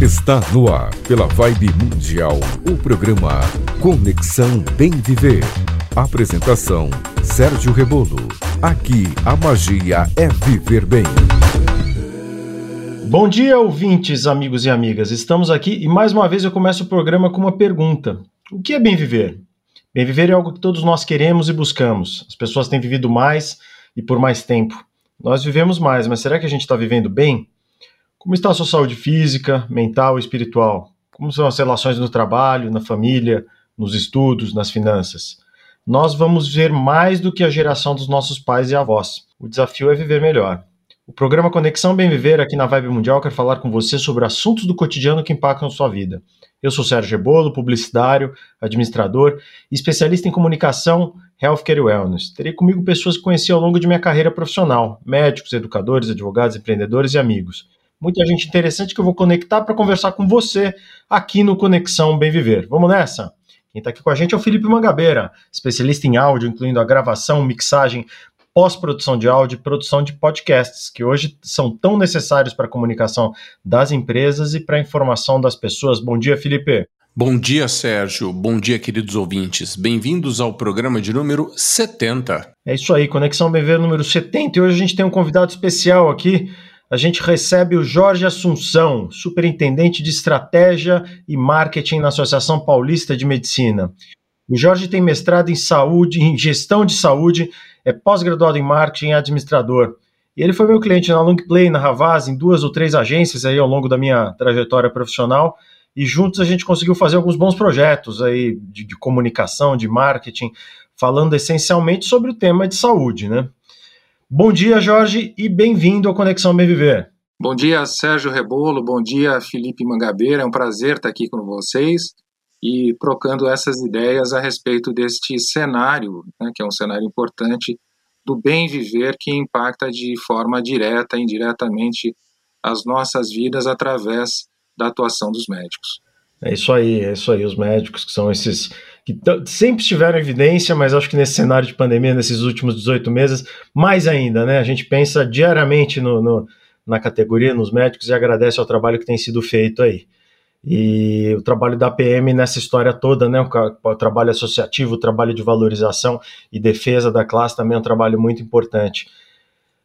Está no ar, pela Vibe Mundial, o programa Conexão Bem Viver. Apresentação: Sérgio Rebolo. Aqui a magia é viver bem. Bom dia, ouvintes, amigos e amigas. Estamos aqui e mais uma vez eu começo o programa com uma pergunta: O que é bem viver? Bem viver é algo que todos nós queremos e buscamos. As pessoas têm vivido mais e por mais tempo. Nós vivemos mais, mas será que a gente está vivendo bem? Como está a sua saúde física, mental e espiritual? Como são as relações no trabalho, na família, nos estudos, nas finanças? Nós vamos ver mais do que a geração dos nossos pais e avós. O desafio é viver melhor. O programa Conexão Bem Viver aqui na Vibe Mundial quer falar com você sobre assuntos do cotidiano que impactam sua vida. Eu sou Sérgio Rebolo, publicitário, administrador e especialista em comunicação, healthcare e wellness. Terei comigo pessoas que conheci ao longo de minha carreira profissional, médicos, educadores, advogados, empreendedores e amigos muita gente interessante que eu vou conectar para conversar com você aqui no Conexão Bem Viver. Vamos nessa? Quem está aqui com a gente é o Felipe Mangabeira, especialista em áudio, incluindo a gravação, mixagem, pós-produção de áudio e produção de podcasts, que hoje são tão necessários para a comunicação das empresas e para a informação das pessoas. Bom dia, Felipe. Bom dia, Sérgio. Bom dia, queridos ouvintes. Bem-vindos ao programa de número 70. É isso aí, Conexão Bem Viver número 70. E hoje a gente tem um convidado especial aqui, a gente recebe o Jorge Assunção, superintendente de estratégia e marketing na Associação Paulista de Medicina. O Jorge tem mestrado em saúde, em gestão de saúde, é pós-graduado em marketing e administrador. E ele foi meu cliente na Longplay, na Havas, em duas ou três agências aí ao longo da minha trajetória profissional. E juntos a gente conseguiu fazer alguns bons projetos aí de, de comunicação, de marketing, falando essencialmente sobre o tema de saúde, né? Bom dia, Jorge, e bem-vindo ao Conexão Bem Viver. Bom dia, Sérgio Rebolo. Bom dia, Felipe Mangabeira. É um prazer estar aqui com vocês e trocando essas ideias a respeito deste cenário, né, que é um cenário importante do bem viver que impacta de forma direta e indiretamente as nossas vidas através da atuação dos médicos. É isso aí, é isso aí. Os médicos que são esses que sempre estiveram evidência, mas acho que nesse cenário de pandemia, nesses últimos 18 meses, mais ainda, né? A gente pensa diariamente no, no, na categoria, nos médicos, e agradece ao trabalho que tem sido feito aí. E o trabalho da PM nessa história toda, né? O, o trabalho associativo, o trabalho de valorização e defesa da classe também é um trabalho muito importante.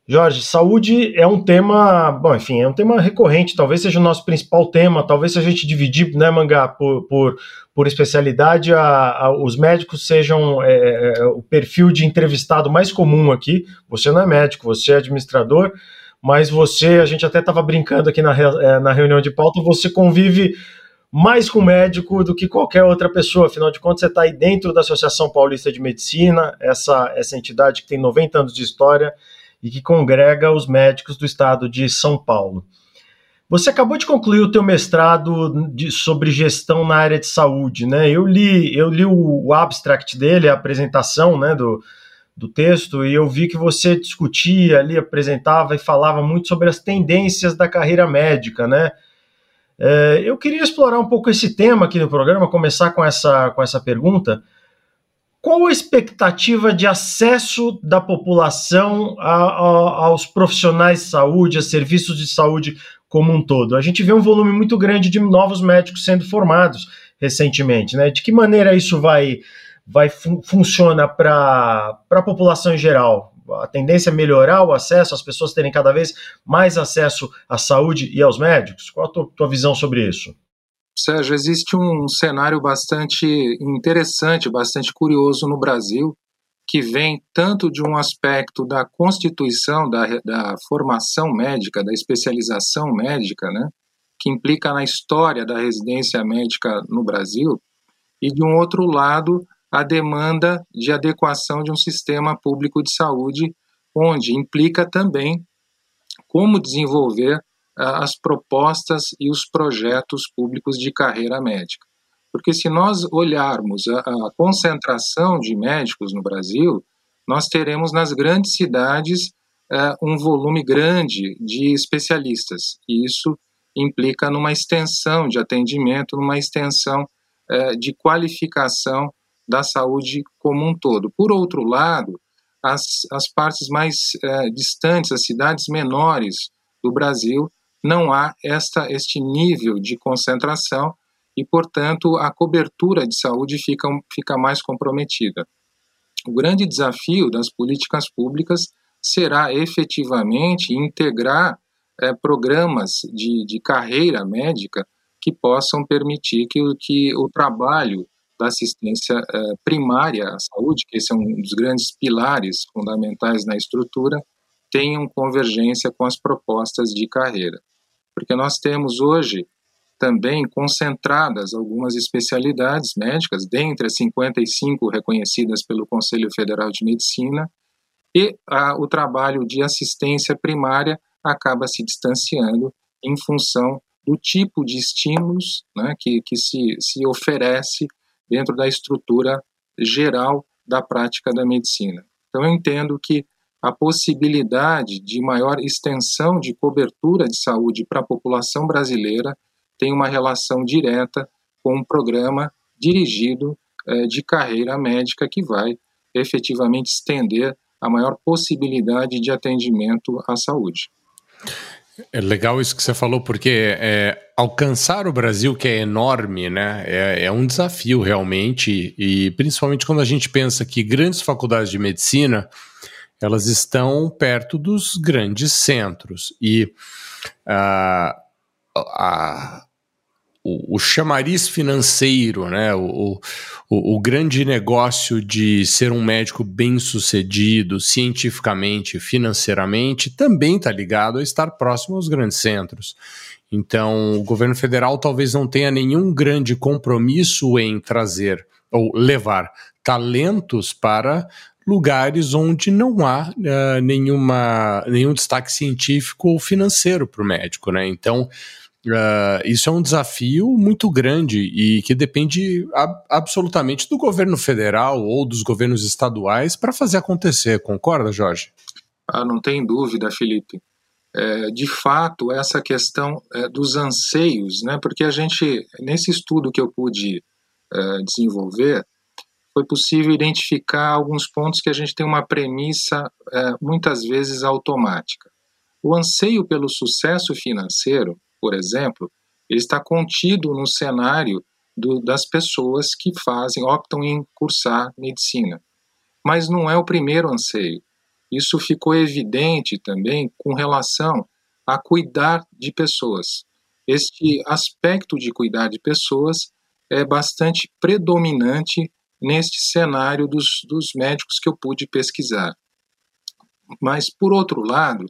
Jorge, saúde é um tema, bom, enfim, é um tema recorrente, talvez seja o nosso principal tema, talvez se a gente dividir, né, Mangá, por, por, por especialidade, a, a, os médicos sejam é, é, é, o perfil de entrevistado mais comum aqui. Você não é médico, você é administrador, mas você, a gente até estava brincando aqui na, é, na reunião de pauta, você convive mais com médico do que qualquer outra pessoa, afinal de contas, você está aí dentro da Associação Paulista de Medicina, essa, essa entidade que tem 90 anos de história e que congrega os médicos do estado de São Paulo. Você acabou de concluir o teu mestrado de, sobre gestão na área de saúde, né? Eu li, eu li o, o abstract dele, a apresentação, né, do, do texto, e eu vi que você discutia ali, apresentava e falava muito sobre as tendências da carreira médica, né? É, eu queria explorar um pouco esse tema aqui no programa, começar com essa, com essa pergunta. Qual a expectativa de acesso da população a, a, aos profissionais de saúde, a serviços de saúde como um todo? A gente vê um volume muito grande de novos médicos sendo formados recentemente, né? De que maneira isso vai, vai fun funciona para a população em geral? A tendência é melhorar o acesso, as pessoas terem cada vez mais acesso à saúde e aos médicos? Qual a tua, tua visão sobre isso? Sérgio, existe um cenário bastante interessante, bastante curioso no Brasil, que vem tanto de um aspecto da constituição, da, da formação médica, da especialização médica, né, que implica na história da residência médica no Brasil, e de um outro lado, a demanda de adequação de um sistema público de saúde, onde implica também como desenvolver as propostas e os projetos públicos de carreira médica. Porque se nós olharmos a, a concentração de médicos no Brasil, nós teremos nas grandes cidades uh, um volume grande de especialistas. E isso implica numa extensão de atendimento, numa extensão uh, de qualificação da saúde como um todo. Por outro lado, as, as partes mais uh, distantes, as cidades menores do Brasil, não há esta, este nível de concentração e, portanto, a cobertura de saúde fica, fica mais comprometida. O grande desafio das políticas públicas será efetivamente integrar é, programas de, de carreira médica que possam permitir que, que o trabalho da assistência é, primária à saúde, que esse é um dos grandes pilares fundamentais na estrutura, tenham convergência com as propostas de carreira. Porque nós temos hoje também concentradas algumas especialidades médicas, dentre as 55 reconhecidas pelo Conselho Federal de Medicina, e o trabalho de assistência primária acaba se distanciando em função do tipo de estímulos né, que, que se, se oferece dentro da estrutura geral da prática da medicina. Então, eu entendo que a possibilidade de maior extensão de cobertura de saúde para a população brasileira tem uma relação direta com um programa dirigido eh, de carreira médica que vai efetivamente estender a maior possibilidade de atendimento à saúde. É legal isso que você falou, porque é, alcançar o Brasil, que é enorme, né, é, é, um desafio realmente, e principalmente quando a gente pensa que grandes faculdades de medicina, elas estão perto dos grandes centros, e uh, a, o, o chamariz financeiro, né, o, o, o, grande negócio de ser um médico bem sucedido cientificamente, financeiramente, também está ligado a estar próximo aos grandes centros. Então, o governo federal talvez não tenha nenhum grande compromisso em trazer ou levar talentos para lugares onde não há uh, nenhuma, nenhum destaque científico ou financeiro para o médico, né? Então, Uh, isso é um desafio muito grande e que depende ab absolutamente do governo federal ou dos governos estaduais para fazer acontecer. Concorda, Jorge? Ah, não tem dúvida, Felipe. É, de fato, essa questão é, dos anseios, né, porque a gente, nesse estudo que eu pude é, desenvolver, foi possível identificar alguns pontos que a gente tem uma premissa é, muitas vezes automática. O anseio pelo sucesso financeiro por exemplo, ele está contido no cenário do, das pessoas que fazem, optam em cursar medicina. Mas não é o primeiro anseio. Isso ficou evidente também com relação a cuidar de pessoas. Este aspecto de cuidar de pessoas é bastante predominante neste cenário dos, dos médicos que eu pude pesquisar. Mas, por outro lado,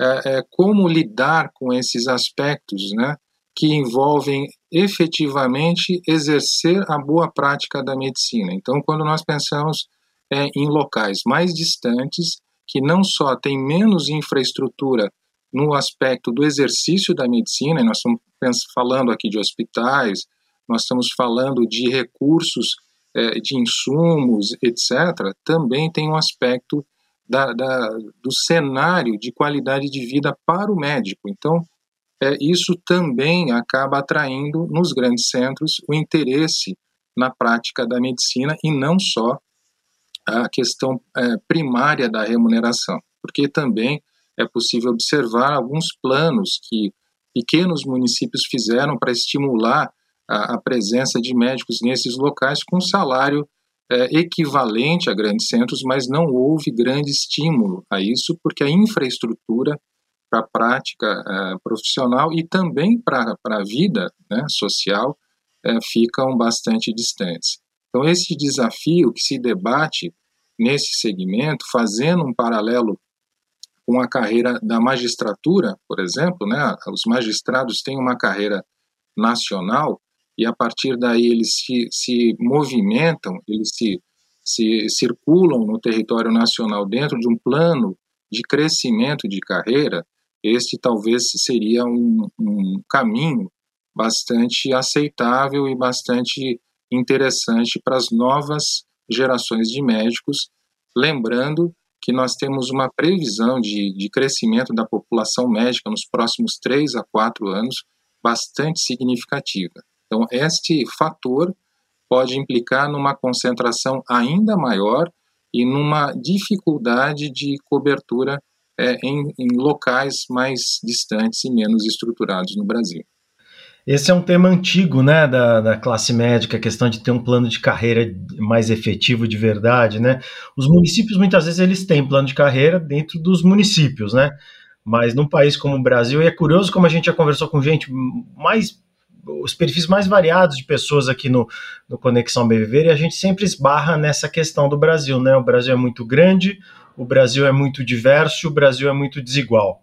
é, é, como lidar com esses aspectos, né, que envolvem efetivamente exercer a boa prática da medicina. Então, quando nós pensamos é, em locais mais distantes, que não só têm menos infraestrutura no aspecto do exercício da medicina, nós estamos falando aqui de hospitais, nós estamos falando de recursos de insumos, etc., também tem um aspecto da, da, do cenário de qualidade de vida para o médico. Então, é, isso também acaba atraindo nos grandes centros o interesse na prática da medicina e não só a questão é, primária da remuneração, porque também é possível observar alguns planos que pequenos municípios fizeram para estimular a, a presença de médicos nesses locais com salário é, equivalente a grandes centros, mas não houve grande estímulo a isso, porque a infraestrutura para a prática é, profissional e também para a vida né, social é, ficam bastante distantes. Então, esse desafio que se debate nesse segmento, fazendo um paralelo com a carreira da magistratura, por exemplo, né, os magistrados têm uma carreira nacional, e a partir daí eles se, se movimentam, eles se, se circulam no território nacional dentro de um plano de crescimento de carreira, este talvez seria um, um caminho bastante aceitável e bastante interessante para as novas gerações de médicos, lembrando que nós temos uma previsão de, de crescimento da população médica nos próximos três a quatro anos bastante significativa. Então, este fator pode implicar numa concentração ainda maior e numa dificuldade de cobertura é, em, em locais mais distantes e menos estruturados no Brasil. Esse é um tema antigo, né, da, da classe médica, a questão de ter um plano de carreira mais efetivo de verdade, né? Os municípios, muitas vezes, eles têm plano de carreira dentro dos municípios, né? Mas num país como o Brasil, e é curioso como a gente já conversou com gente mais os perfis mais variados de pessoas aqui no, no Conexão BVV e a gente sempre esbarra nessa questão do Brasil, né? O Brasil é muito grande, o Brasil é muito diverso, o Brasil é muito desigual.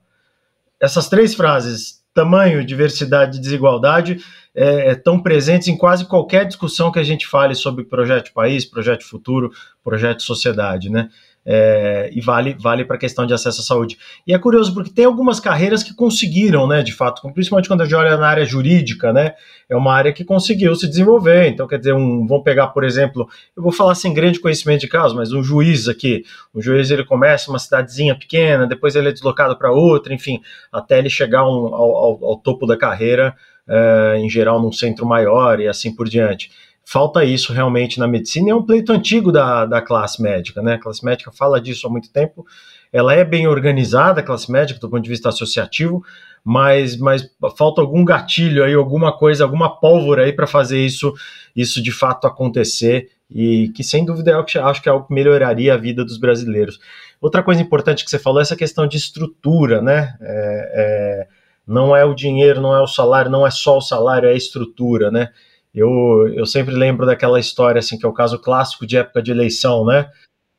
Essas três frases, tamanho, diversidade e desigualdade, é, estão presentes em quase qualquer discussão que a gente fale sobre projeto país, projeto futuro, projeto de sociedade, né? É, e vale, vale para a questão de acesso à saúde. E é curioso porque tem algumas carreiras que conseguiram, né, de fato, principalmente quando a gente olha na área jurídica, né, é uma área que conseguiu se desenvolver. Então, quer dizer, um, vamos pegar, por exemplo, eu vou falar sem grande conhecimento de caso, mas um juiz aqui, um juiz ele começa uma cidadezinha pequena, depois ele é deslocado para outra, enfim, até ele chegar um, ao, ao, ao, topo da carreira, é, em geral num centro maior e assim por diante falta isso realmente na medicina, é um pleito antigo da, da classe médica, né? A classe médica fala disso há muito tempo, ela é bem organizada, a classe médica, do ponto de vista associativo, mas, mas falta algum gatilho aí, alguma coisa, alguma pólvora aí para fazer isso, isso de fato acontecer, e que sem dúvida é o que acho que é algo que melhoraria a vida dos brasileiros. Outra coisa importante que você falou é essa questão de estrutura, né? É, é, não é o dinheiro, não é o salário, não é só o salário, é a estrutura, né? Eu, eu sempre lembro daquela história, assim, que é o caso clássico de época de eleição, né?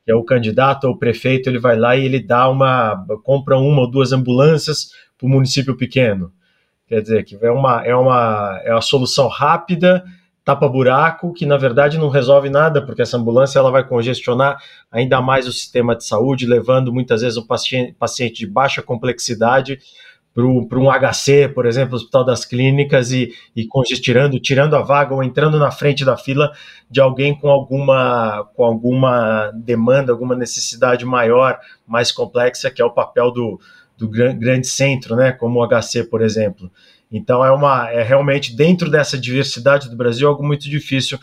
Que é o candidato ou o prefeito, ele vai lá e ele dá uma, compra uma ou duas ambulâncias para o município pequeno. Quer dizer, que é uma, é uma, é uma solução rápida, tapa-buraco, que na verdade não resolve nada, porque essa ambulância ela vai congestionar ainda mais o sistema de saúde, levando muitas vezes o paciente, paciente de baixa complexidade para um HC, por exemplo, Hospital das Clínicas, e, e congestionando, tirando a vaga ou entrando na frente da fila de alguém com alguma, com alguma demanda, alguma necessidade maior, mais complexa, que é o papel do, do grande centro, né, como o HC, por exemplo. Então é uma é realmente dentro dessa diversidade do Brasil algo muito difícil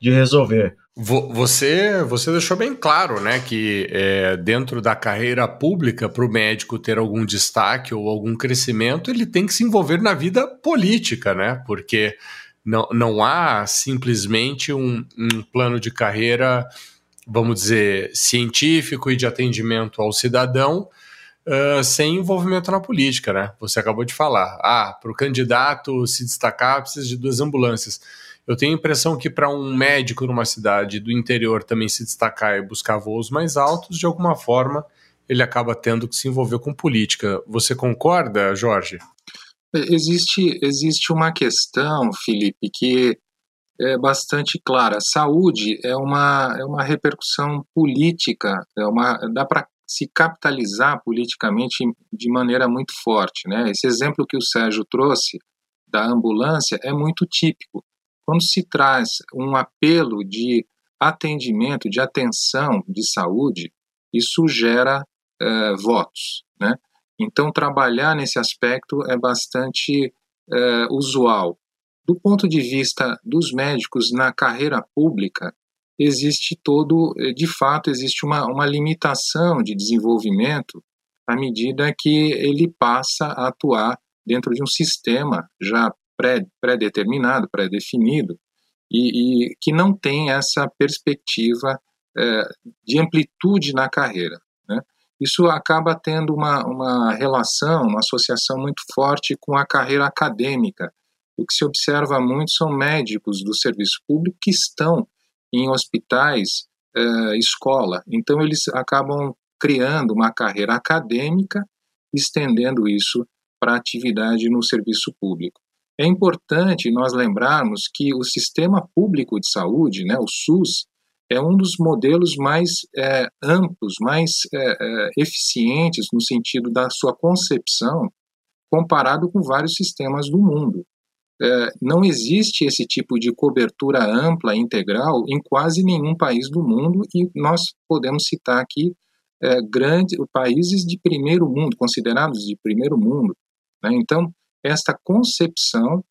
de resolver. Você, você deixou bem claro, né, que é, dentro da carreira pública, para o médico ter algum destaque ou algum crescimento, ele tem que se envolver na vida política, né, porque não, não há simplesmente um, um plano de carreira, vamos dizer, científico e de atendimento ao cidadão uh, sem envolvimento na política, né? Você acabou de falar. Ah, para o candidato se destacar, precisa de duas ambulâncias eu tenho a impressão que para um médico numa cidade do interior também se destacar e buscar voos mais altos, de alguma forma ele acaba tendo que se envolver com política. Você concorda, Jorge? Existe, existe uma questão, Felipe, que é bastante clara. Saúde é uma, é uma repercussão política, é uma, dá para se capitalizar politicamente de maneira muito forte. Né? Esse exemplo que o Sérgio trouxe da ambulância é muito típico. Quando se traz um apelo de atendimento, de atenção de saúde, isso gera é, votos. Né? Então, trabalhar nesse aspecto é bastante é, usual. Do ponto de vista dos médicos na carreira pública, existe todo, de fato, existe uma, uma limitação de desenvolvimento à medida que ele passa a atuar dentro de um sistema já pré-determinado, pré pré-definido, e, e, que não tem essa perspectiva é, de amplitude na carreira. Né? Isso acaba tendo uma, uma relação, uma associação muito forte com a carreira acadêmica. O que se observa muito são médicos do serviço público que estão em hospitais, é, escola. Então, eles acabam criando uma carreira acadêmica, estendendo isso para atividade no serviço público. É importante nós lembrarmos que o sistema público de saúde, né, o SUS, é um dos modelos mais é, amplos, mais é, é, eficientes no sentido da sua concepção, comparado com vários sistemas do mundo. É, não existe esse tipo de cobertura ampla, integral, em quase nenhum país do mundo, e nós podemos citar aqui é, grandes países de primeiro mundo, considerados de primeiro mundo. Né? Então, esta concepção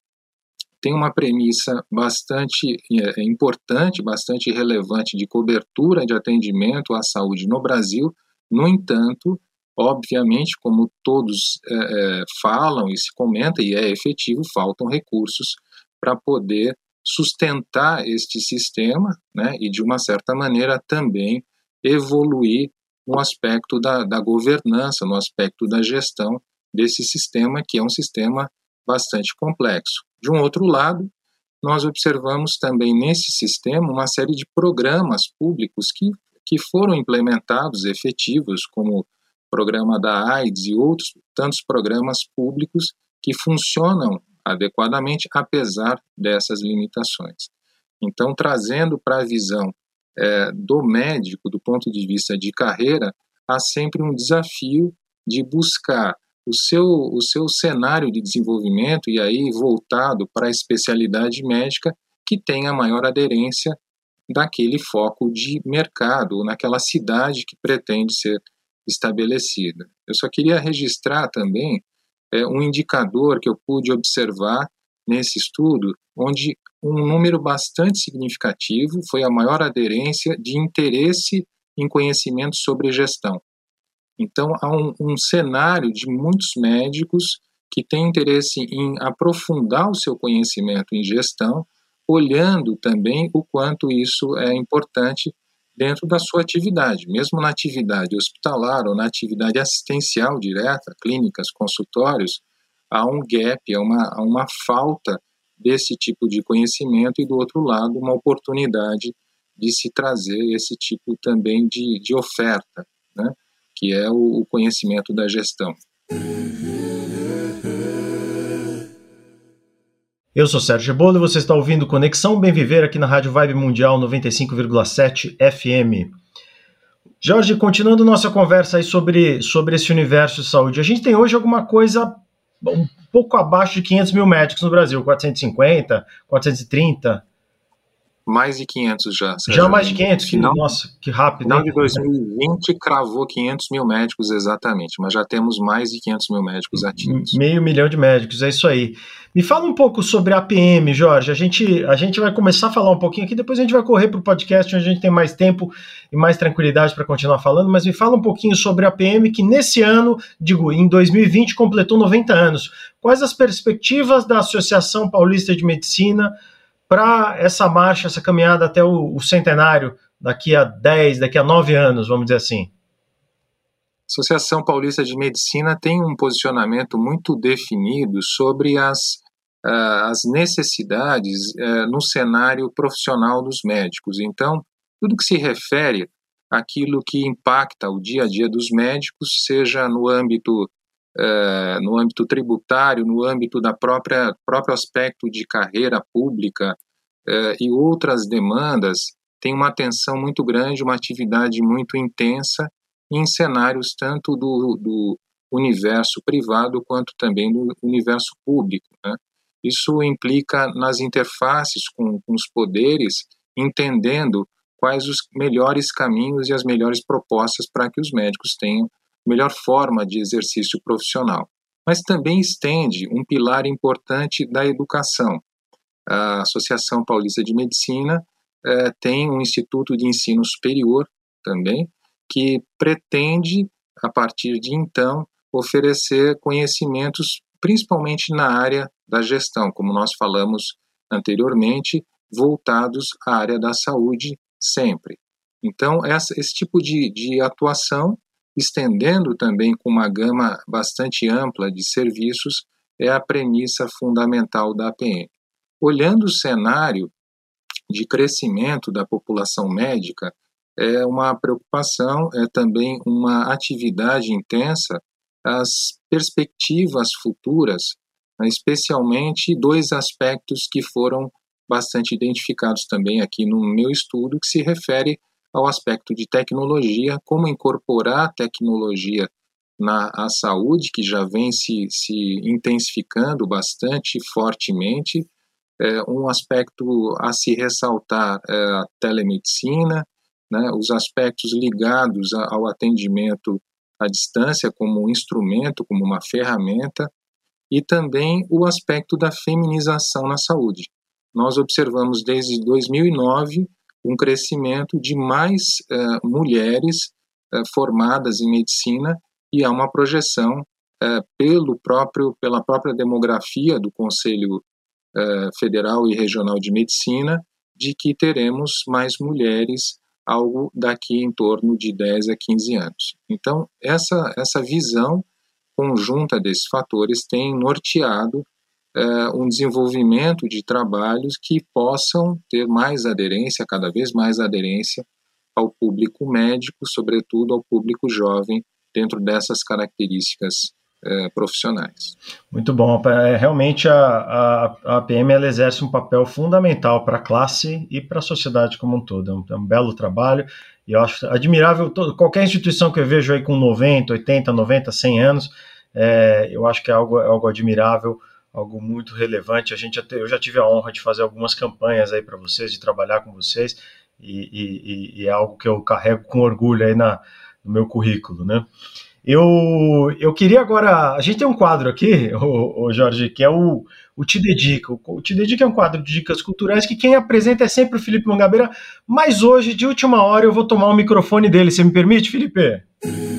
tem uma premissa bastante é, importante, bastante relevante de cobertura de atendimento à saúde no Brasil. No entanto, Obviamente, como todos é, é, falam e se comenta, e é efetivo, faltam recursos para poder sustentar este sistema né, e, de uma certa maneira, também evoluir no aspecto da, da governança, no aspecto da gestão desse sistema, que é um sistema bastante complexo. De um outro lado, nós observamos também nesse sistema uma série de programas públicos que, que foram implementados, efetivos, como programa da AIDS e outros tantos programas públicos que funcionam adequadamente, apesar dessas limitações. Então, trazendo para a visão é, do médico, do ponto de vista de carreira, há sempre um desafio de buscar o seu, o seu cenário de desenvolvimento, e aí voltado para a especialidade médica, que tenha maior aderência daquele foco de mercado, naquela cidade que pretende ser estabelecida. Eu só queria registrar também é, um indicador que eu pude observar nesse estudo, onde um número bastante significativo foi a maior aderência de interesse em conhecimento sobre gestão. Então, há um, um cenário de muitos médicos que têm interesse em aprofundar o seu conhecimento em gestão, olhando também o quanto isso é importante dentro da sua atividade, mesmo na atividade hospitalar ou na atividade assistencial direta, clínicas, consultórios, há um gap, há uma, há uma falta desse tipo de conhecimento e, do outro lado, uma oportunidade de se trazer esse tipo também de, de oferta, né? Que é o, conhecimento da gestão. Eu sou Sérgio Rebolo e você está ouvindo Conexão Bem Viver aqui na Rádio Vibe Mundial 95,7 FM. Jorge, continuando nossa conversa aí sobre, sobre esse universo de saúde, a gente tem hoje alguma coisa um pouco abaixo de 500 mil médicos no Brasil, 450, 430. Mais de 500 já. Já mais de 500? Final, nossa, que rápido. Final de 2020 cravou 500 mil médicos exatamente, mas já temos mais de 500 mil médicos ativos. Meio milhão de médicos, é isso aí. Me fala um pouco sobre a APM, Jorge. A gente, a gente vai começar a falar um pouquinho aqui, depois a gente vai correr para o podcast, onde a gente tem mais tempo e mais tranquilidade para continuar falando, mas me fala um pouquinho sobre a APM, que nesse ano, digo, em 2020, completou 90 anos. Quais as perspectivas da Associação Paulista de Medicina para essa marcha, essa caminhada até o, o, centenário daqui a 10, daqui a 9 anos, vamos dizer assim? A Associação Paulista de Medicina tem um posicionamento muito definido sobre as, uh, as necessidades uh, no cenário profissional dos médicos. Então, tudo que se refere àquilo que impacta o dia a dia dos médicos, seja no âmbito uh, no âmbito tributário, no âmbito da própria próprio aspecto de carreira pública uh, e outras demandas, tem uma atenção muito grande, uma atividade muito intensa em cenários tanto do, do universo privado quanto também do universo público. Né? Isso implica nas interfaces com, com os poderes, entendendo quais os melhores caminhos e as melhores propostas para que os médicos tenham melhor forma de exercício profissional. Mas também estende um pilar importante da educação. A Associação Paulista de Medicina eh, tem um instituto de ensino superior também, que pretende, a partir de então, oferecer conhecimentos, principalmente na área da gestão, como nós falamos anteriormente, voltados à área da saúde sempre. Então, essa, esse tipo de, de atuação estendendo também com uma gama bastante ampla de serviços, é a premissa fundamental da APM. Olhando o cenário de crescimento da população médica, é uma preocupação, é também uma atividade intensa as perspectivas futuras, especialmente dois aspectos que foram bastante identificados também aqui no meu estudo, que se refere ao aspecto de tecnologia, como incorporar tecnologia na a saúde, que já vem se, se intensificando bastante fortemente, é, um aspecto a se ressaltar é a telemedicina, né, os aspectos ligados ao atendimento à distância como um instrumento, como uma ferramenta, e também o aspecto da feminização na saúde. Nós observamos desde 2009 um crescimento de mais uh, mulheres uh, formadas em medicina e há uma projeção é, pelo próprio, pela própria demografia do Conselho Federal e Regional de Medicina de que teremos mais mulheres algo daqui em torno de 10 a 15 anos. Então, essa, essa visão conjunta desses fatores tem norteado é, um desenvolvimento de trabalhos que possam ter mais aderência, cada vez mais aderência ao público médico, sobretudo ao público jovem, dentro dessas características é, profissionais. Muito bom. É, realmente a, a, a ela exerce um papel fundamental para a classe e para a sociedade como um todo. É um, é um, belo trabalho e eu acho admirável todo, qualquer instituição que eu vejo aí com 90, 80, 90, 100 anos, é, eu acho que é algo, é algo admirável algo muito relevante. A gente eu já tive a honra de fazer algumas campanhas aí para vocês, de trabalhar com vocês, e, e, e, é algo que eu carrego com orgulho aí na, no meu currículo, né? Eu, eu queria agora. A gente tem um quadro aqui, o, o Jorge, que é o, o Te Dedica. O, Te Dedica é um quadro de dicas culturais que quem apresenta é sempre o Felipe Mangabeira, mas hoje, de última hora, eu vou tomar o microfone dele. Você me permite, Felipe?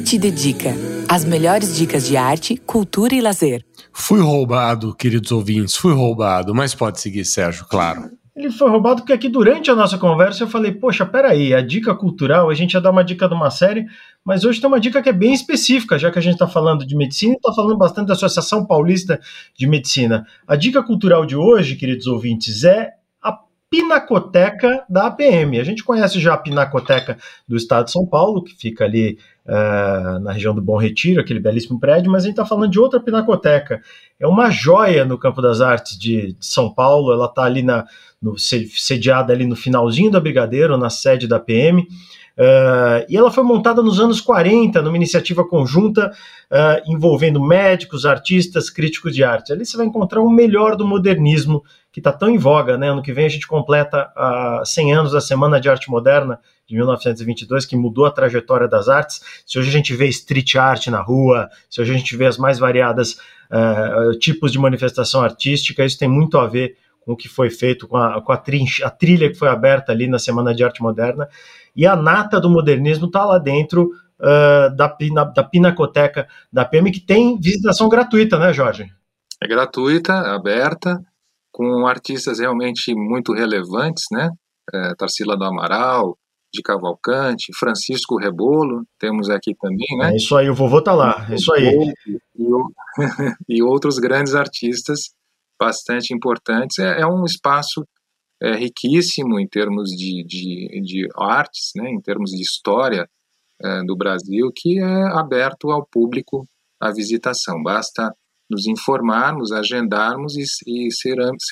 Te Dedica. As melhores dicas de arte, cultura e lazer. Fui roubado, queridos ouvintes, fui roubado, mas pode seguir, Sérgio, claro. Ele foi roubado porque aqui durante a nossa conversa eu falei, poxa, peraí, a dica cultural, a gente ia dar uma dica de uma série, mas hoje tem uma dica que é bem específica, já que a gente está falando de medicina e está falando bastante da Associação Paulista de Medicina. A dica cultural de hoje, queridos ouvintes, é a Pinacoteca da APM. A gente conhece já a Pinacoteca do Estado de São Paulo, que fica ali uh, na região do Bom Retiro, aquele belíssimo prédio, mas a gente está falando de outra Pinacoteca. É uma joia no Campo das Artes de, de São Paulo, ela está ali na no, sediada ali no finalzinho da Brigadeiro, na sede da PM. Uh, eh, e ela foi montada nos anos 40, numa iniciativa conjunta uh, envolvendo médicos, artistas, críticos de arte. Ali você vai encontrar o melhor do modernismo, que está tão em voga. Né? Ano que vem a gente completa uh, 100 anos da Semana de Arte Moderna, de 1922, que mudou a trajetória das artes. Se hoje a gente vê street art na rua, se hoje a gente vê as mais variadas uh, tipos de manifestação artística, isso tem muito a ver com o que foi feito, com, a, com a, trincha, a trilha que foi aberta ali na Semana de Arte Moderna, e a nata do modernismo está lá dentro uh, da, da Pinacoteca da PM, que tem visitação gratuita, né, Jorge? É gratuita, aberta, com artistas realmente muito relevantes, né? É, Tarsila do Amaral, de Cavalcante, Francisco Rebolo, temos aqui também, né? É isso aí, o vovô tá lá, é isso aí. E, outros grandes artistas bastante importantes. É, é um espaço é, riquíssimo em termos de, de, de, artes, né, em termos de história é, do Brasil, que é aberto ao público a visitação. Basta nos informarmos, agendarmos e, e seramos,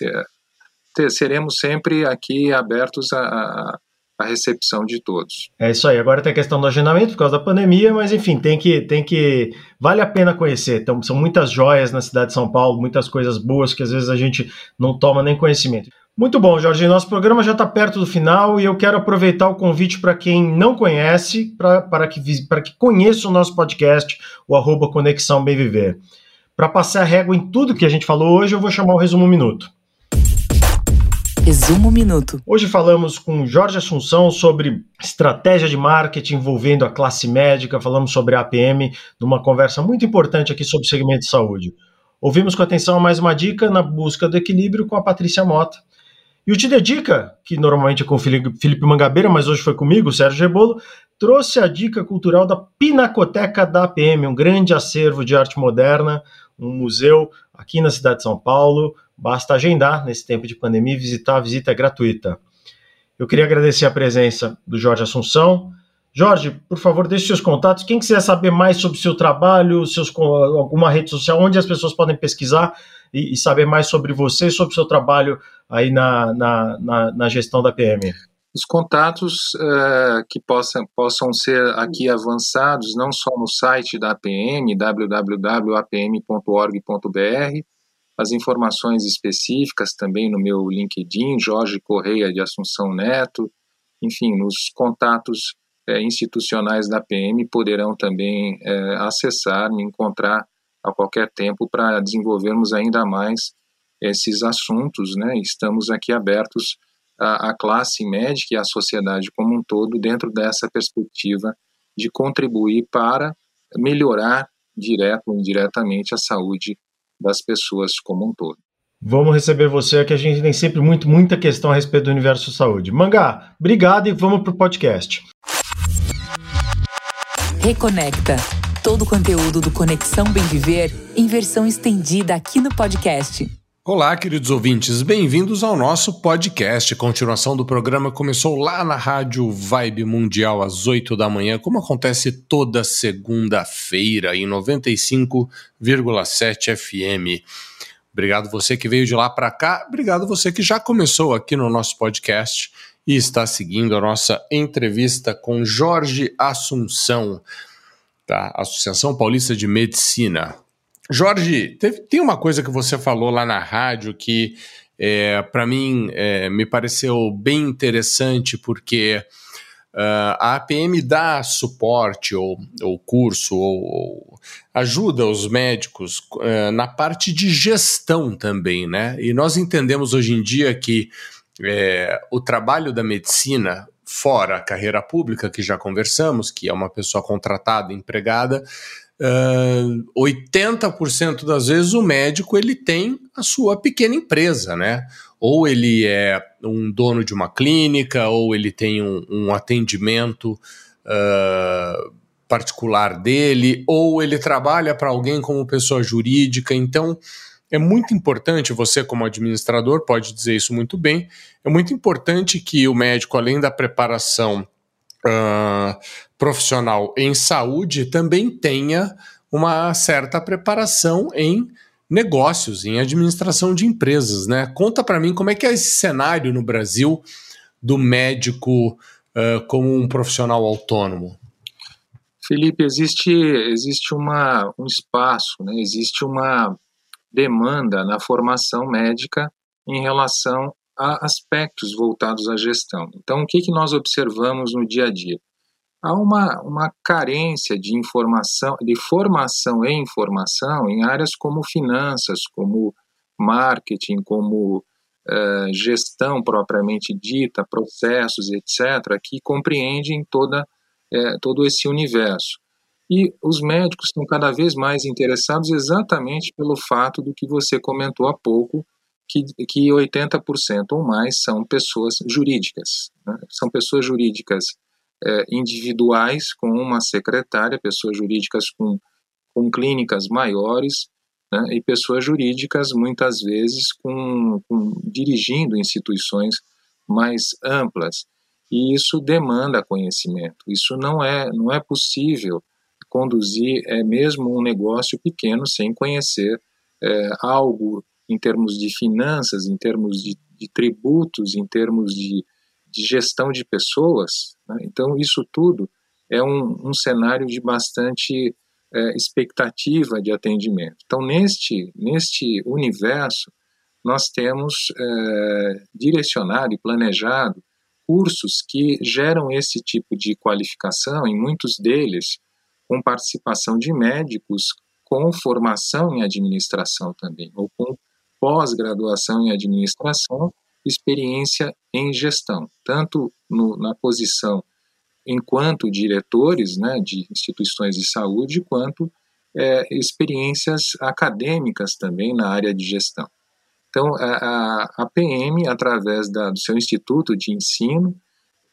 seremos sempre aqui abertos a, a a recepção de todos. É isso aí. Agora tem a questão do agendamento por causa da pandemia, mas enfim, tem que tem que vale a pena conhecer. Então, são muitas joias na cidade de São Paulo, muitas coisas boas que às vezes a gente não toma nem conhecimento. Muito bom, Jorge. Nosso programa já está perto do final e eu quero aproveitar o convite para quem não conhece, para que, que conheça o nosso podcast, o arroba Conexão Bem Viver. Para passar a régua em tudo que a gente falou hoje, eu vou chamar o resumo um minuto. Resumo Minuto. Hoje falamos com Jorge Assunção sobre estratégia de marketing envolvendo a classe médica, falamos sobre a APM, numa conversa muito importante aqui sobre o segmento de saúde. Ouvimos com atenção mais uma dica na busca do equilíbrio com a Patrícia Mota. E o Te Dedica, que normalmente é com o Felipe Mangabeira, mas hoje foi comigo, o Sérgio Rebolo, trouxe a dica cultural da Pinacoteca da APM, um grande acervo de arte moderna, um museu aqui na cidade de São Paulo, Basta agendar nesse tempo de pandemia e visitar, a visita é gratuita. Eu queria agradecer a presença do Jorge Assunção. Jorge, por favor, deixe seus contatos. Quem quiser saber mais sobre o seu trabalho, seus, alguma rede social, onde as pessoas podem pesquisar e, e saber mais sobre você, sobre o seu trabalho aí na, na, na, na gestão da PM. Os contatos uh, que possam, possam ser aqui avançados, não só no site da APM, www.apm.org.br, as informações específicas também no meu LinkedIn, Jorge Correia de Assunção Neto, enfim, nos contatos é, institucionais da PM poderão também é, acessar, me encontrar a qualquer tempo para desenvolvermos ainda mais esses assuntos, né? Estamos aqui abertos à, à classe médica e à sociedade como um todo dentro dessa perspectiva de contribuir para melhorar direta ou indiretamente a saúde das pessoas como um todo. Vamos receber você, que a gente tem sempre muito, muita questão a respeito do universo saúde. Mangá, obrigado e vamos para o podcast. Reconecta. Todo o conteúdo do Conexão Bem Viver em versão estendida aqui no podcast. Olá, queridos ouvintes, bem-vindos ao nosso podcast. Continuação do programa começou lá na Rádio Vibe Mundial às 8 da manhã, como acontece toda segunda-feira em 95,7 FM. Obrigado você que veio de lá para cá, obrigado você que já começou aqui no nosso podcast e está seguindo a nossa entrevista com Jorge Assunção, da Associação Paulista de Medicina. Jorge, teve, tem uma coisa que você falou lá na rádio que, é, para mim, é, me pareceu bem interessante, porque uh, a APM dá suporte ou, ou curso ou, ou, ajuda os médicos uh, na parte de gestão também, né? E nós entendemos hoje em dia que é, o trabalho da medicina, fora a carreira pública, que já conversamos, que é uma pessoa contratada, empregada, uh, 80% das vezes o médico ele tem a sua pequena empresa, né? Ou ele é um dono de uma clínica, ou ele tem um, um atendimento uh, particular dele, ou ele trabalha para alguém como pessoa jurídica. Então, é muito importante, você como administrador pode dizer isso muito bem, é muito importante que o médico, além da preparação uh, profissional em saúde também tenha uma certa preparação em negócios, em administração de empresas, né? Conta para mim como é que é esse cenário no Brasil do médico uh, como um profissional autônomo. Felipe, existe existe uma, um espaço, né? existe uma demanda na formação médica em relação a aspectos voltados à gestão. Então, o que, que nós observamos no dia a dia? Há uma, uma carência de informação, de formação e informação em áreas como finanças, como marketing, como uh, gestão propriamente dita, processos, etc., que compreendem toda, uh, todo esse universo. E os médicos estão cada vez mais interessados exatamente pelo fato do que você comentou há pouco, que, que 80% ou mais são pessoas jurídicas. Né? São pessoas jurídicas é, individuais com uma secretária, pessoas jurídicas com, com clínicas maiores né? e pessoas jurídicas muitas vezes com, com, dirigindo instituições mais amplas. E isso demanda conhecimento. Isso não é, não é possível conduzir é mesmo um negócio pequeno sem conhecer é, algo em termos de finanças, em termos de, de tributos, em termos de, de gestão de pessoas. Né? Então, isso tudo é um, um cenário de bastante é, expectativa de atendimento. Então, neste, neste universo, nós temos é, direcionado e planejado cursos que geram esse tipo de qualificação, em muitos deles com participação de médicos com formação em administração também, ou com pós-graduação em administração, experiência em gestão, tanto no, na posição enquanto diretores né, de instituições de saúde, quanto é, experiências acadêmicas também na área de gestão. Então, a, a PM, através da, do seu instituto de ensino,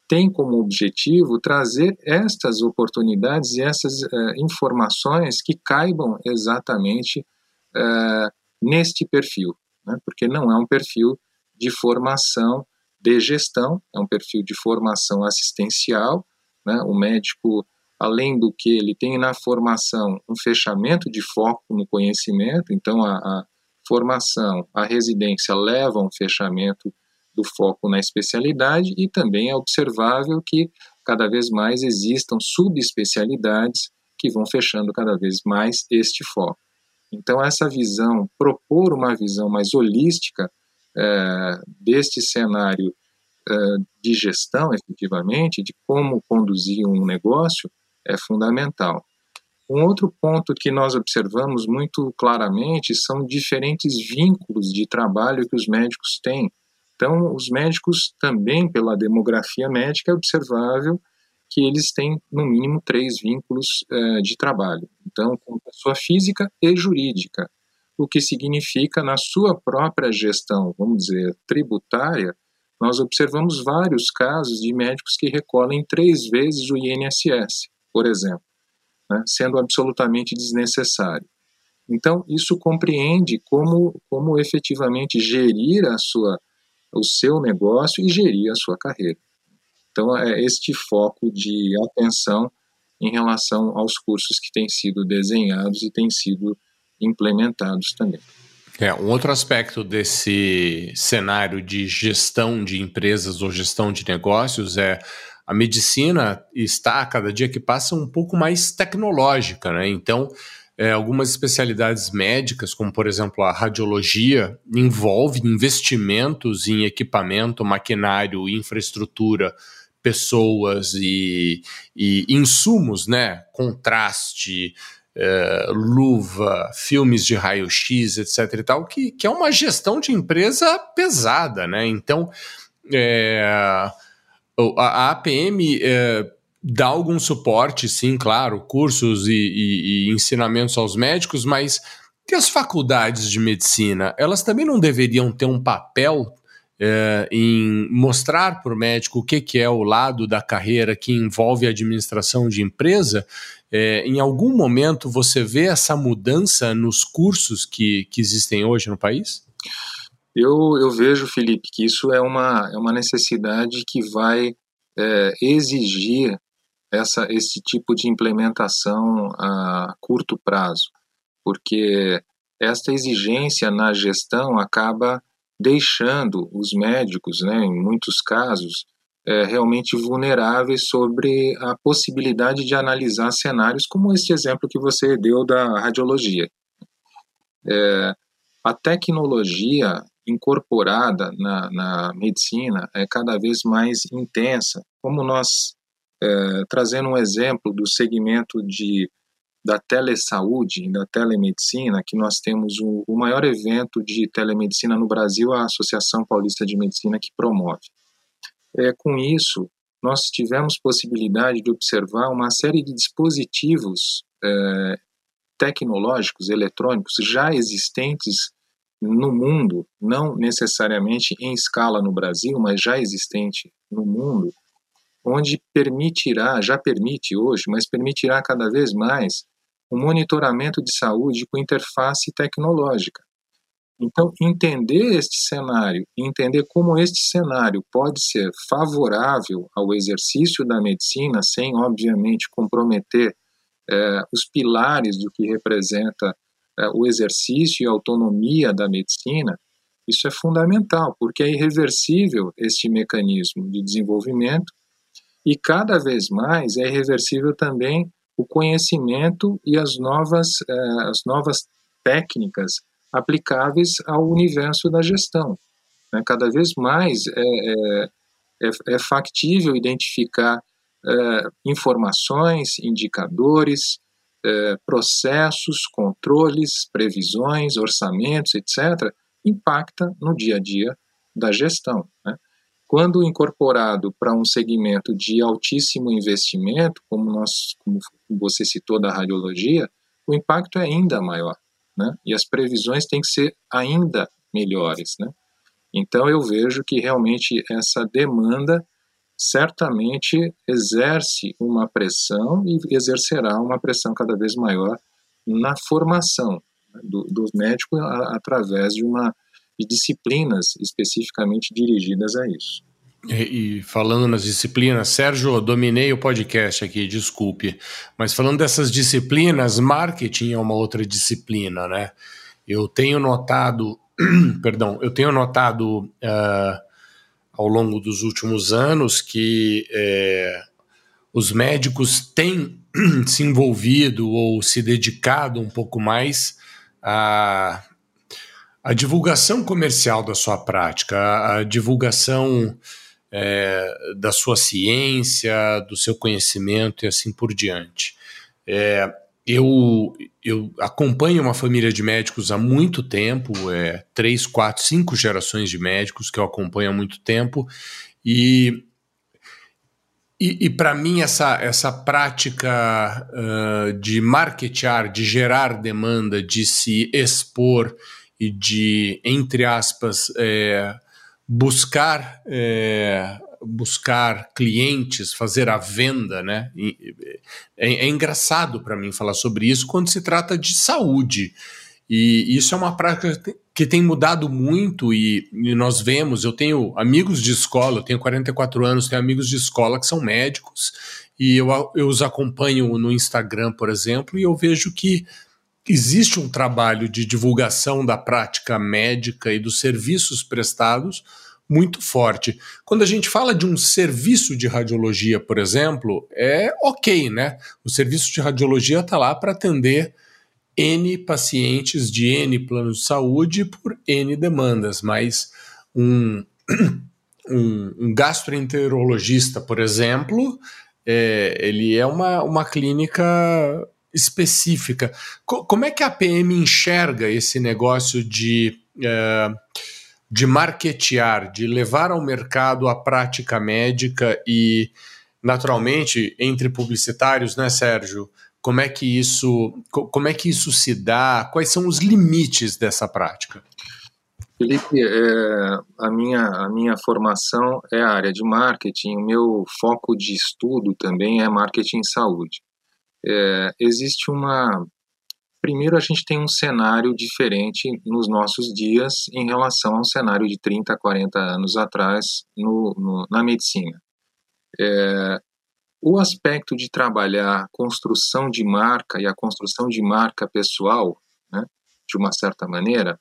tem como objetivo trazer estas oportunidades e essas uh, informações que caibam exatamente uh, neste perfil, né? porque não é um perfil de formação de gestão, é um perfil de formação assistencial. Né? O médico, além do que ele tem na formação um fechamento de foco no conhecimento, então a, a formação, a residência leva um fechamento do foco na especialidade e também é observável que cada vez mais existam subespecialidades que vão fechando cada vez mais este foco. Então, essa visão, propor uma visão mais holística é, deste cenário é, de gestão, efetivamente, de como conduzir um negócio, é fundamental. Um outro ponto que nós observamos muito claramente são diferentes vínculos de trabalho que os médicos têm. Então, os médicos também, pela demografia médica, é observável que eles têm no mínimo três vínculos uh, de trabalho. Então, com pessoa física e jurídica, o que significa na sua própria gestão, vamos dizer, tributária, nós observamos vários casos de médicos que recolhem três vezes o INSS, por exemplo, né, sendo absolutamente desnecessário. Então, isso compreende como, como efetivamente gerir a sua, o seu negócio e gerir a sua carreira. Então, é este foco de atenção em relação aos cursos que têm sido desenhados e têm sido implementados também. É, um outro aspecto desse cenário de gestão de empresas ou gestão de negócios é a medicina está, a cada dia que passa, um pouco mais tecnológica, né? Então, é, algumas especialidades médicas, como por exemplo a radiologia, envolve investimentos em equipamento, maquinário, infraestrutura, pessoas e, e insumos, né? Contraste, é, luva, filmes de raio-x, etc. e tal, que, que é uma gestão de empresa pesada, né? Então, é, a, a APM é, dá algum suporte, sim, claro, cursos e, e, e ensinamentos aos médicos, mas e as faculdades de medicina, elas também não deveriam ter um papel é, em mostrar para o médico o que, que é o lado da carreira que envolve a administração de empresa é, em algum momento você vê essa mudança nos cursos que, que existem hoje no país? Eu, eu vejo, Felipe, que isso é uma, é uma necessidade que vai é, exigir essa, esse tipo de implementação a curto prazo, porque esta exigência na gestão acaba deixando os médicos, né, em muitos casos, é, realmente vulneráveis sobre a possibilidade de analisar cenários como este exemplo que você deu da radiologia. É, a tecnologia incorporada na, na, medicina é cada vez mais intensa. Como nós, é, trazendo um exemplo do segmento de, da telesaúde, da telemedicina, que nós temos o, o maior evento de telemedicina no Brasil, a Associação Paulista de Medicina, que promove. É, com isso, nós tivemos possibilidade de observar uma série de dispositivos é, tecnológicos, eletrônicos, já existentes no mundo, não necessariamente em escala no Brasil, mas já existente no mundo, onde permitirá, já permite hoje, mas permitirá cada vez mais o monitoramento de saúde com interface tecnológica. Então, entender este cenário, entender como este cenário pode ser favorável ao exercício da medicina, sem, obviamente, comprometer é, os pilares do que representa é, o exercício e a autonomia da medicina, isso é fundamental, porque é irreversível este mecanismo de desenvolvimento e cada vez mais é irreversível também o conhecimento e as novas, é, as novas técnicas aplicáveis ao universo da gestão. Né? Cada vez mais é, é, é, é factível identificar é, informações, indicadores, é, processos, controles, previsões, orçamentos, etc., impacta no dia a dia da gestão. Né? Quando incorporado para um segmento de altíssimo investimento, como, nós, como você citou da radiologia, o impacto é ainda maior né? E as previsões têm que ser ainda melhores, né? Então eu vejo que realmente essa demanda certamente exerce uma pressão e exercerá uma pressão cada vez maior na formação né, do, do médico através de uma de disciplinas especificamente dirigidas a isso. E, e, falando nas disciplinas, Sérgio, dominei o podcast aqui, desculpe. Mas falando dessas disciplinas, marketing é uma outra disciplina, né? Eu tenho notado, perdão, eu tenho notado uh, ao longo dos últimos anos que é, os médicos têm se envolvido ou se dedicado um pouco mais à, à divulgação comercial da sua prática, à divulgação é, da sua ciência, do seu conhecimento e assim por diante. É, eu, eu acompanho uma família de médicos há muito tempo, é, três, quatro, cinco gerações de médicos que eu acompanho há muito tempo, e E, e para mim, essa, essa prática uh, de marketear, de gerar demanda, de se expor e de, entre aspas, é, buscar, é, buscar clientes, fazer a venda, né? É, é engraçado para mim falar sobre isso quando se trata de saúde. E isso é uma prática que tem mudado muito e, e, nós vemos, eu tenho amigos de escola, eu tenho 44 anos, tenho amigos de escola que são médicos e eu, eu os acompanho no Instagram, por exemplo, e eu vejo que existe um trabalho de divulgação da prática médica e dos serviços prestados muito forte. Quando a gente fala de um serviço de radiologia, por exemplo, é ok, né? O serviço de radiologia está lá para atender N pacientes de N planos de saúde por N demandas, mas um, um, um gastroenterologista, por exemplo, é, ele é uma, uma clínica específica. Co como é que a PM enxerga esse negócio de, é, de marketear, de levar ao mercado a prática médica e, naturalmente, entre publicitários, né, Sérgio? Como é que isso, como é que isso se dá? Quais são os limites dessa prática? Felipe, é, a, minha, a minha formação é a área de marketing, o meu foco de estudo também é marketing em saúde. É, existe uma. Primeiro, a gente tem um cenário diferente nos nossos dias em relação a um cenário de 30, 40 anos atrás no, no na medicina. É, o aspecto de trabalhar construção de marca e a construção de marca pessoal, né, de uma certa maneira,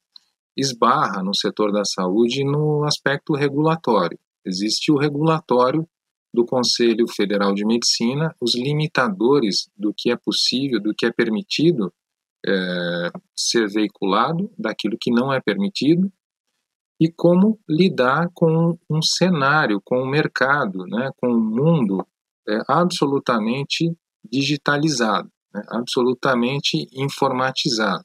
esbarra no setor da saúde no aspecto regulatório. Existe o regulatório do Conselho Federal de Medicina, os limitadores do que é possível, do que é permitido é, ser veiculado, daquilo que não é permitido, e como lidar com um cenário, com o mercado, né, com o mundo é, absolutamente digitalizado, né, absolutamente informatizado.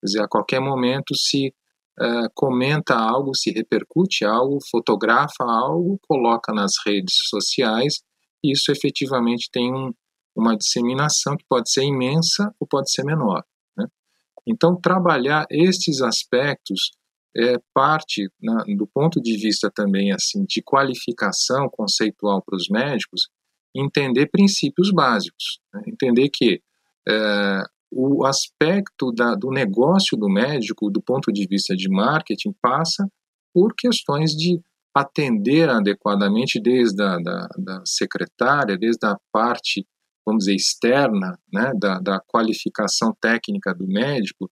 Quer dizer, a qualquer momento se é, comenta algo, se repercute algo, fotografa algo, coloca nas redes sociais, isso efetivamente tem um, uma disseminação que pode ser imensa ou pode ser menor. Né? Então, trabalhar estes aspectos é parte, do ponto de vista também assim de qualificação conceitual para os médicos, entender princípios básicos, né? entender que é, o aspecto da, do negócio do médico, do ponto de vista de marketing, passa por questões de atender adequadamente desde a da, da secretária, desde a parte, vamos dizer, externa, né, da, da qualificação técnica do médico,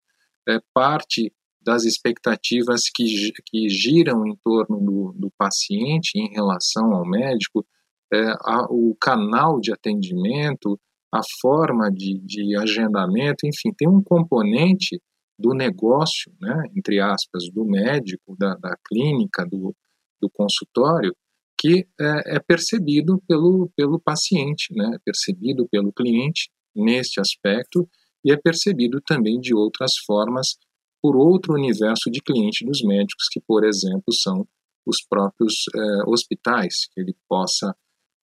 é parte das expectativas que, que giram em torno do, do paciente em relação ao médico, é, a, o canal de atendimento, a forma de, de agendamento, enfim, tem um componente do negócio, né, entre aspas, do médico, da, da clínica, do, do consultório, que é, é, percebido pelo, pelo paciente, né, é percebido pelo cliente neste aspecto e é percebido também de outras formas por outro universo de cliente dos médicos, que, por exemplo, são os próprios é, hospitais, que ele possa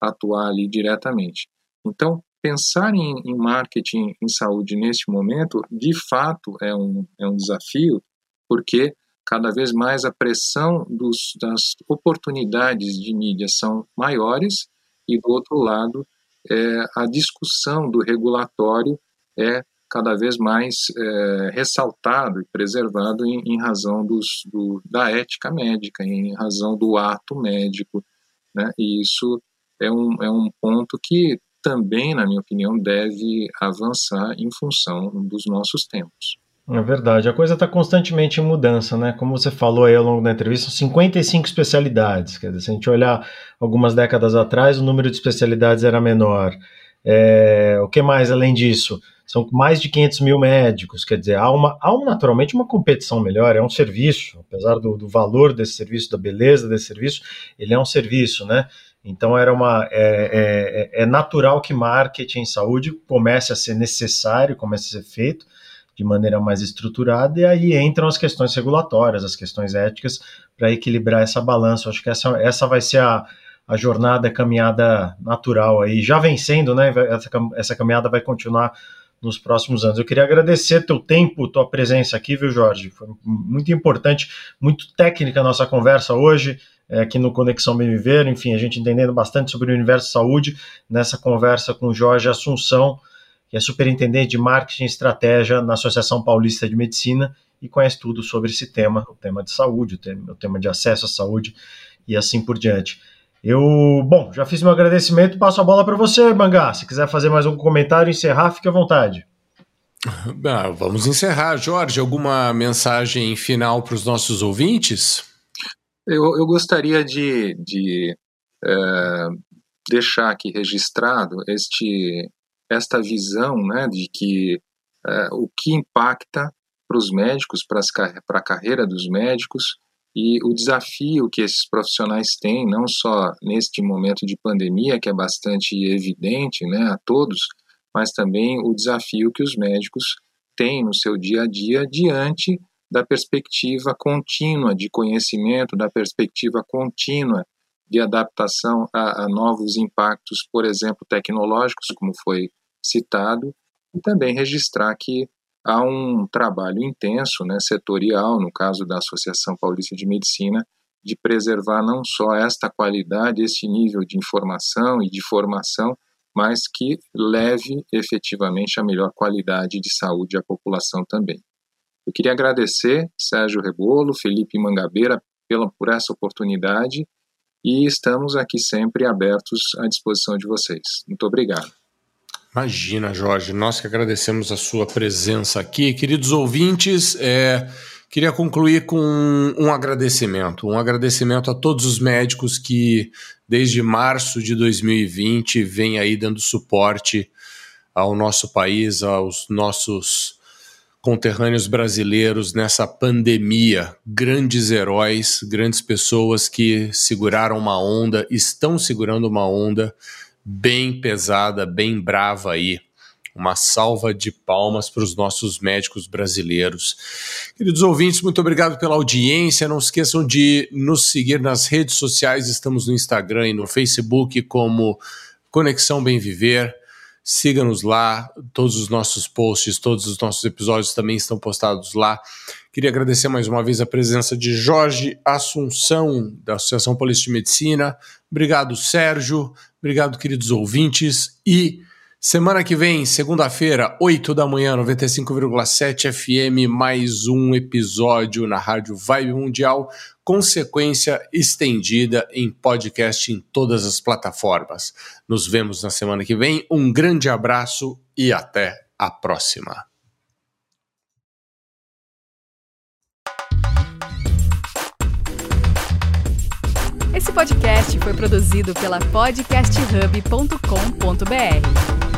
atuar ali diretamente. Então, pensar em, em, marketing em saúde neste momento, de fato, é um, é um desafio, porque cada vez mais a pressão dos, das oportunidades de mídia são maiores, e do outro lado, é, a discussão do regulatório é cada vez mais é, ressaltado e preservado em, em razão dos, do, da ética médica, em razão do ato médico, né? E isso é um, é um ponto que também, na minha opinião, deve avançar em função dos nossos tempos. É verdade, a coisa está constantemente em mudança, né? Como você falou aí ao longo da entrevista, 55 especialidades. Quer dizer, se a gente olhar algumas décadas atrás, o número de especialidades era menor. É, o que mais além disso? São mais de 500 mil médicos, quer dizer, há, uma, há naturalmente uma competição melhor, é um serviço, apesar do, do valor desse serviço, da beleza desse serviço, ele é um serviço, né? Então era uma é, é, é, natural que marketing em saúde comece a ser necessário, comece a ser feito de maneira mais estruturada, e aí entram as questões regulatórias, as questões éticas, para equilibrar essa balança. Acho que essa, essa vai ser a, a jornada, a caminhada natural aí, já vencendo, né? Essa, essa caminhada vai continuar nos próximos anos. Eu queria agradecer teu tempo, tua presença aqui, viu, Jorge? Foi muito importante, muito técnica a nossa conversa hoje, é, aqui no Conexão Bem Viver, enfim, a gente entendendo bastante sobre o universo de saúde, nessa conversa com Jorge Assunção, que é superintendente de marketing e estratégia na Associação Paulista de Medicina e conhece tudo sobre esse tema, o tema de saúde, o tema, o tema de acesso à saúde e assim por diante. Eu, bom, já fiz meu agradecimento, passo a bola para você, Mangá. Se quiser fazer mais um comentário, encerrar, fique à vontade. Ah, vamos encerrar. Jorge, alguma mensagem final para os nossos ouvintes? Eu, eu gostaria de, de é, deixar aqui registrado este, esta visão né, de que é, o que impacta para os médicos, para a carreira dos médicos, e o desafio que esses profissionais têm, não só neste momento de pandemia, que é bastante evidente né, a todos, mas também o desafio que os médicos têm no seu dia a dia diante da perspectiva contínua de conhecimento, da perspectiva contínua de adaptação a, a novos impactos, por exemplo, tecnológicos, como foi citado, e também registrar que há um trabalho intenso, né, setorial, no caso da Associação Paulista de Medicina, de preservar não só esta qualidade, esse nível de informação e de formação, mas que leve efetivamente a melhor qualidade de saúde à população também. Eu queria agradecer Sérgio Rebolo, Felipe Mangabeira pela, por essa oportunidade e estamos aqui sempre abertos à disposição de vocês. Muito obrigado. Imagina, Jorge, nós que agradecemos a sua presença aqui. Queridos ouvintes, é, queria concluir com um agradecimento. Um agradecimento a todos os médicos que, desde março de 2020, vêm aí dando suporte ao nosso país, aos nossos conterrâneos brasileiros nessa pandemia. Grandes heróis, grandes pessoas que seguraram uma onda, estão segurando uma onda bem pesada, bem brava aí. Uma salva de palmas para os nossos médicos brasileiros. Queridos ouvintes, muito obrigado pela audiência. Não esqueçam de nos seguir nas redes sociais. Estamos no Instagram e no Facebook como Conexão Bem Viver. Siga-nos lá, todos os nossos posts, todos os nossos episódios também estão postados lá. Queria agradecer mais uma vez a presença de Jorge Assunção, da Associação Polícia de Medicina. Obrigado, Sérgio. Obrigado, queridos ouvintes. E semana que vem, segunda-feira, 8 da manhã, 95,7 FM, mais um episódio na Rádio Vibe Mundial, consequência estendida em podcast em todas as plataformas. Nos vemos na semana que vem. Um grande abraço e até a próxima. Esse podcast foi produzido pela podcasthub.com.br.